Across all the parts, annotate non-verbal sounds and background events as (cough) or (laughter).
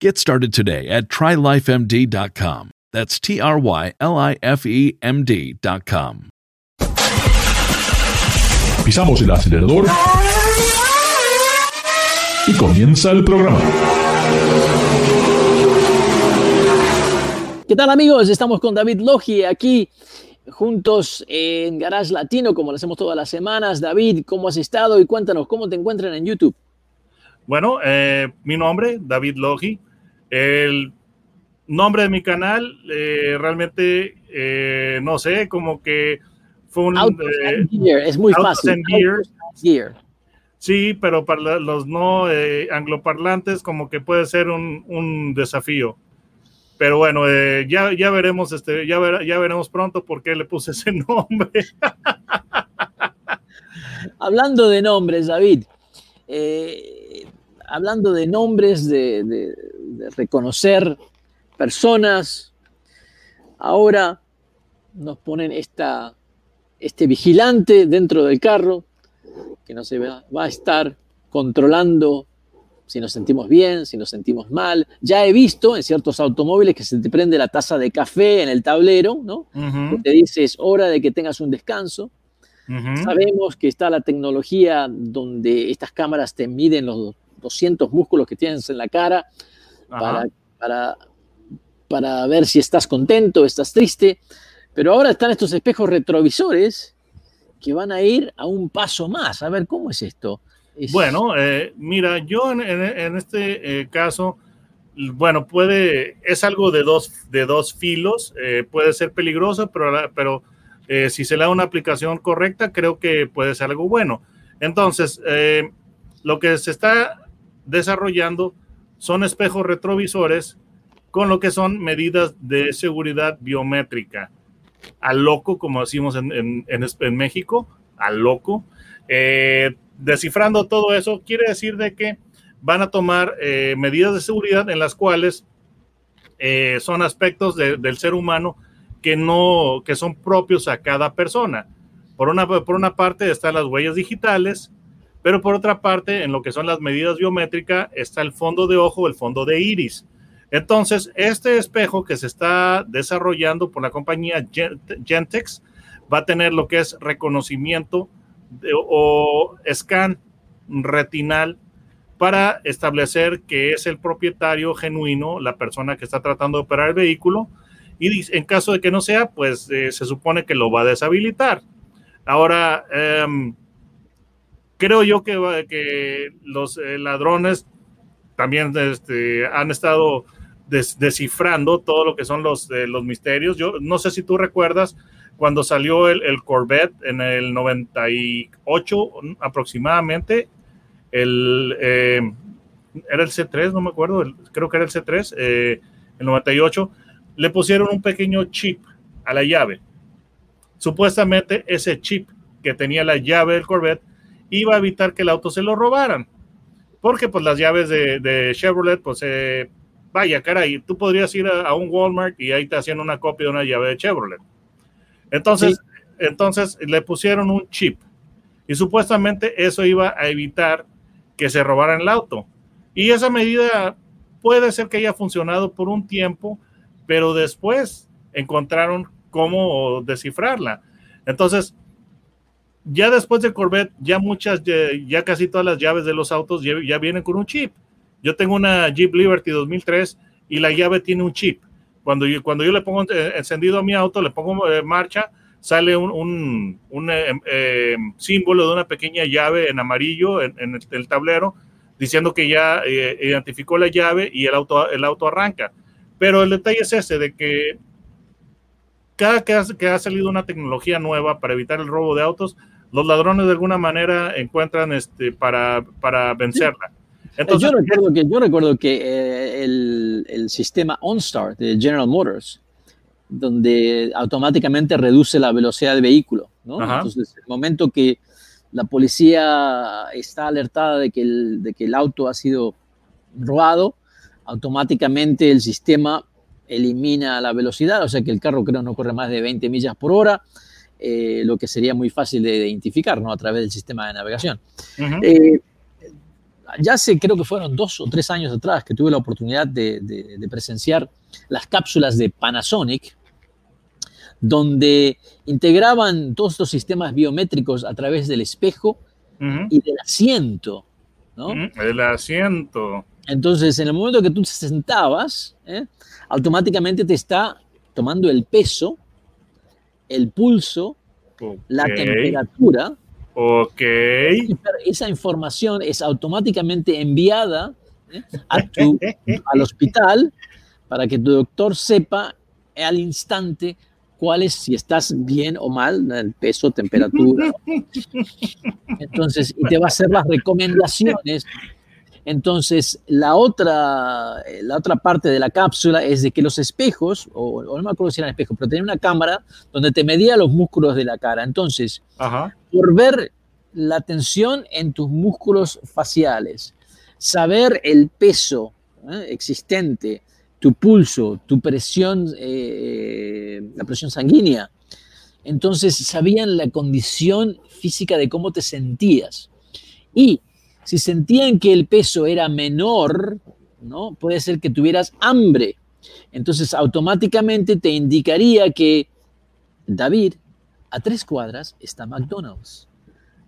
Get started today at trylifemd.com. That's T R Y L I F E M D.com. Pisamos el acelerador y comienza el programa. ¿Qué tal amigos? Estamos con David Logi aquí juntos en Garage Latino, como lo hacemos todas las semanas. David, ¿cómo has estado? Y cuéntanos, ¿cómo te encuentran en YouTube? Bueno, eh, mi nombre, David Logi. El nombre de mi canal, eh, realmente, eh, no sé, como que fue un... Eh, es muy fácil. Gear. Sí, pero para los no angloparlantes como que puede ser un, un desafío. Pero bueno, eh, ya, ya veremos, este, ya, ver, ya veremos pronto por qué le puse (laughs) ese nombre. Hablando de nombres, David, eh, hablando de nombres, de, de, de, reconocer personas, ahora nos ponen esta, este vigilante dentro del carro que no se va, va a estar controlando si nos sentimos bien, si nos sentimos mal. Ya he visto en ciertos automóviles que se te prende la taza de café en el tablero, ¿no? Uh -huh. Te dice es hora de que tengas un descanso. Uh -huh. Sabemos que está la tecnología donde estas cámaras te miden los 200 músculos que tienes en la cara para, para, para ver si estás contento, estás triste. Pero ahora están estos espejos retrovisores que van a ir a un paso más. A ver, ¿cómo es esto? Es... Bueno, eh, mira, yo en, en, en este eh, caso, bueno, puede, es algo de dos, de dos filos, eh, puede ser peligroso, pero, pero eh, si se le da una aplicación correcta, creo que puede ser algo bueno. Entonces, eh, lo que se está desarrollando son espejos retrovisores con lo que son medidas de seguridad biométrica. Al loco, como decimos en, en, en México, al loco. Eh, descifrando todo eso, quiere decir de que van a tomar eh, medidas de seguridad en las cuales eh, son aspectos de, del ser humano que no, que son propios a cada persona. Por una, por una parte están las huellas digitales, pero por otra parte, en lo que son las medidas biométricas, está el fondo de ojo, el fondo de iris. Entonces, este espejo que se está desarrollando por la compañía Gentex va a tener lo que es reconocimiento de, o scan retinal para establecer que es el propietario genuino, la persona que está tratando de operar el vehículo, y en caso de que no sea, pues eh, se supone que lo va a deshabilitar. Ahora, eh, creo yo que, los eh, ladrones también este, han estado des descifrando todo lo que son los, los misterios. Yo no sé si tú recuerdas cuando salió el, el, Corvette en el 98 aproximadamente, el, eh, era el C3, no me acuerdo, creo que era el C3, eh, el 98, le pusieron un pequeño chip a la llave. Supuestamente ese chip que tenía la llave del Corvette iba a evitar que el auto se lo robaran. Porque pues las llaves de, de Chevrolet, pues eh, vaya, caray, tú podrías ir a, a, un Walmart y ahí te hacían una copia de una llave de Chevrolet. Entonces, sí. entonces le pusieron un chip y supuestamente eso iba a evitar que se robaran el auto. Y esa medida puede ser que haya funcionado por un tiempo, pero después encontraron cómo descifrarla. Entonces, ya después de Corvette, ya muchas, ya, ya casi todas las llaves de los autos ya, ya, vienen con un chip. Yo tengo una Jeep Liberty 2003 y la llave tiene un chip. Cuando yo, cuando yo le pongo encendido a mi auto, le pongo eh, marcha, sale un, un, un eh, eh, símbolo de una pequeña llave en amarillo en, en el, el, tablero diciendo que ya eh, identificó la llave y el auto, el auto arranca. Pero el detalle es ese, de que cada que ha, que ha salido una tecnología nueva para evitar el robo de autos, los ladrones de alguna manera encuentran este, para, para vencerla. Entonces, yo, recuerdo que, yo recuerdo que eh, el, el, sistema OnStar de General Motors, donde automáticamente reduce la velocidad del vehículo, ¿no? Entonces, el momento que la policía está alertada de que, el, de que el auto ha sido robado, automáticamente el sistema elimina la velocidad, o sea que el carro creo no corre más de 20 millas por hora, eh, lo que sería muy fácil de identificar ¿no? a través del sistema de navegación. Uh -huh. eh, ya hace, creo que fueron dos o tres años atrás que tuve la oportunidad de, de, de presenciar las cápsulas de Panasonic, donde integraban todos estos sistemas biométricos a través del espejo uh -huh. y del asiento. ¿no? Uh -huh. El asiento. Entonces, en el momento que tú te sentabas, ¿eh? automáticamente te está tomando el peso, el pulso, okay. la temperatura. Ok. Esa información es automáticamente enviada ¿eh? a tu, (laughs) al hospital para que tu doctor sepa al instante cuál es, si estás bien o mal, el peso, temperatura. (laughs) Entonces, y te va a hacer las recomendaciones entonces, la otra, la otra parte de la cápsula es de que los espejos, o, o no me acuerdo si eran espejos, pero tenía una cámara donde te medía los músculos de la cara. Entonces, Ajá. por ver la tensión en tus músculos faciales, saber el peso ¿eh? existente, tu pulso, tu presión, eh, la presión sanguínea, entonces sabían la condición física de cómo te sentías. Y si sentían que el peso era menor, ¿no? Puede ser que tuvieras hambre. Entonces automáticamente te indicaría que David, a tres cuadras está McDonald's.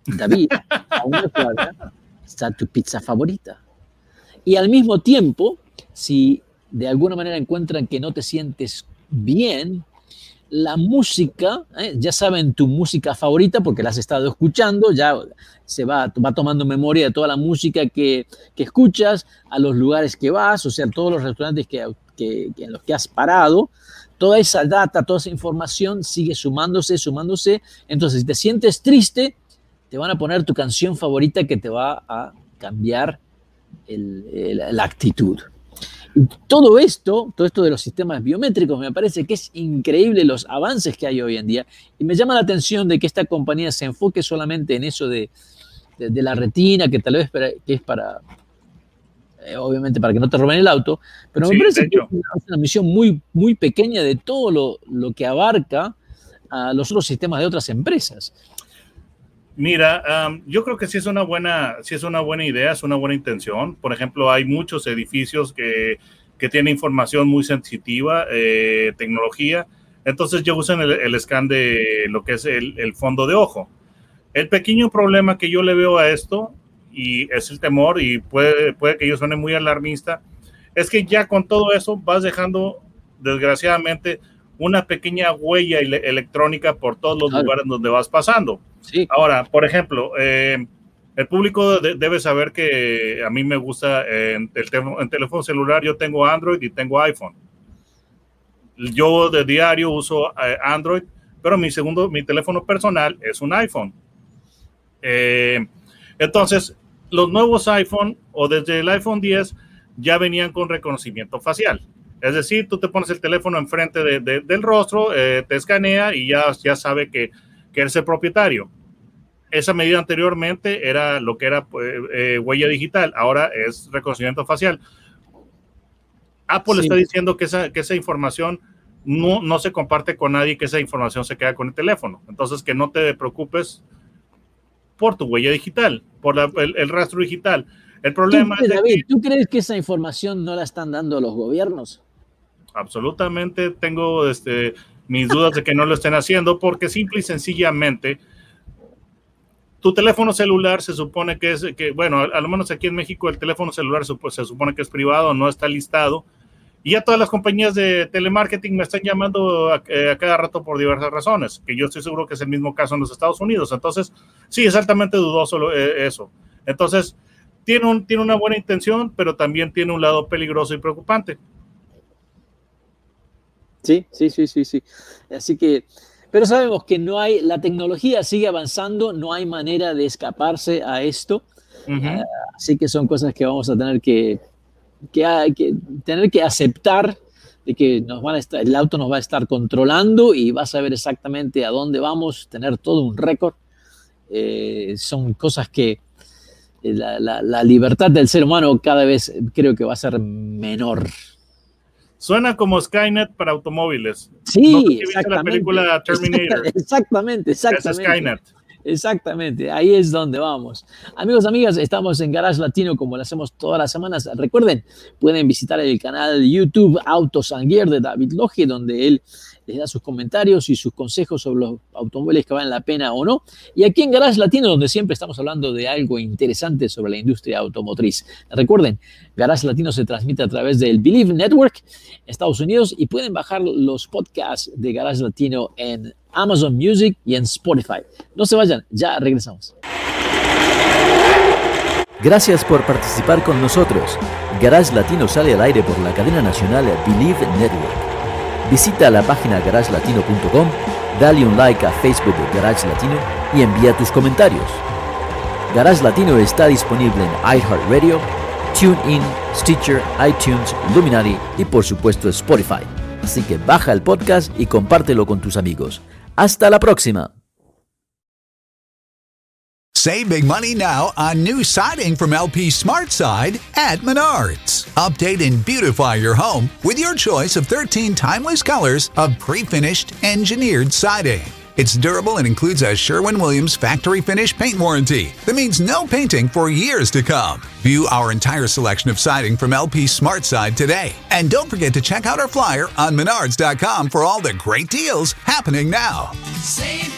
David, a una cuadra está tu pizza favorita. Y al mismo tiempo, si de alguna manera encuentran que no te sientes bien, la música, ¿eh? ya saben tu música favorita porque la has estado escuchando, ya se va, va tomando memoria de toda la música que, que, escuchas, a los lugares que vas, o sea, todos los restaurantes que, que, en los que has parado, toda esa data, toda esa información sigue sumándose, sumándose. Entonces, si te sientes triste, te van a poner tu canción favorita que te va a cambiar la actitud. Todo esto, todo esto de los sistemas biométricos, me parece que es increíble los avances que hay hoy en día y me llama la atención de que esta compañía se enfoque solamente en eso de, de, de la retina, que tal vez para, que es para, eh, obviamente para que no te roben el auto, pero sí, me parece que es una, una, misión muy, muy pequeña de todo lo, lo que abarca a los otros sistemas de otras empresas. Mira, um, yo creo que sí es una buena, sí es una buena idea, es una buena intención. Por ejemplo, hay muchos edificios que, que tienen información muy sensitiva, eh, tecnología. Entonces ya usan el, el, scan de lo que es el, el, fondo de ojo. El pequeño problema que yo le veo a esto, y es el temor, y puede, puede que yo suene muy alarmista, es que ya con todo eso vas dejando, desgraciadamente, una pequeña huella electrónica por todos los claro. lugares donde vas pasando. Sí. Ahora, por ejemplo, eh, el público de, debe saber que a mí me gusta eh, en, el teléfono celular, yo tengo Android y tengo iPhone. Yo de diario uso eh, Android, pero mi segundo, mi teléfono personal es un iPhone. Eh, entonces, los nuevos iPhone o desde el iPhone 10 ya venían con reconocimiento facial. Es decir, tú te pones el teléfono enfrente de, de, del rostro, eh, te escanea y ya, ya sabe que, que, eres el propietario. Esa medida anteriormente era lo que era eh, huella digital, ahora es reconocimiento facial. Apple sí. está diciendo que esa, que esa información no, no, se comparte con nadie, que esa información se queda con el teléfono. Entonces, que no te preocupes por tu huella digital, por la, el, el, rastro digital. El problema ¿Tú, es David, que, ¿tú crees que esa información no la están dando los gobiernos? Absolutamente tengo este, mis dudas de que no lo estén haciendo porque simple y sencillamente tu teléfono celular se supone que es, que bueno, al menos aquí en México el teléfono celular se supone que es privado, no está listado Y ya todas las compañías de telemarketing me están llamando a, eh, a, cada rato por diversas razones, que yo estoy seguro que es el mismo caso en los Estados Unidos. Entonces, sí, es altamente dudoso eh, eso. Entonces, tiene, un, tiene una buena intención, pero también tiene un lado peligroso y preocupante. Sí, sí, sí, sí, sí. Así que, pero sabemos que no hay, la tecnología sigue avanzando, no hay manera de escaparse a esto. Uh -huh. uh, así que son cosas que vamos a tener que, que, que tener que aceptar de que nos van a estar, el auto nos va a estar controlando y va a saber exactamente a dónde vamos, tener todo un récord. Eh, son cosas que la, la, la, libertad del ser humano cada vez creo que va a ser menor. Suena como Skynet para automóviles. Sí, no exactamente. la película Terminator. Exactamente, (laughs) exactamente. Es Skynet. Exactamente, ahí es donde vamos. Amigos, amigas, estamos en Garage Latino como lo hacemos todas las semanas. Recuerden, pueden visitar el canal YouTube Gear de David Loge, donde él les da sus comentarios y sus consejos sobre los automóviles que valen la pena o no. Y aquí en Garage Latino, donde siempre estamos hablando de algo interesante sobre la industria automotriz. Recuerden, Garage Latino se transmite a través del Believe Network Estados Unidos y pueden bajar los podcasts de Garage Latino en Amazon Music y en Spotify. No se vayan, ya regresamos. Gracias por participar con nosotros. Garage Latino sale al aire por la cadena nacional Believe Network. Visita la página garagelatino.com, dale un like a Facebook de Garage Latino y envía tus comentarios. Garage Latino está disponible en iHeartRadio, TuneIn, Stitcher, iTunes, Luminary y por supuesto Spotify. Así que baja el podcast y compártelo con tus amigos. Hasta la próxima. Save big money now on new siding from LP Smart Side at Menards. Update and beautify your home with your choice of 13 timeless colors of pre-finished engineered siding. It's durable and includes a Sherwin-Williams factory finish paint warranty that means no painting for years to come. View our entire selection of siding from LP Smart Side today. And don't forget to check out our flyer on menards.com for all the great deals happening now. Save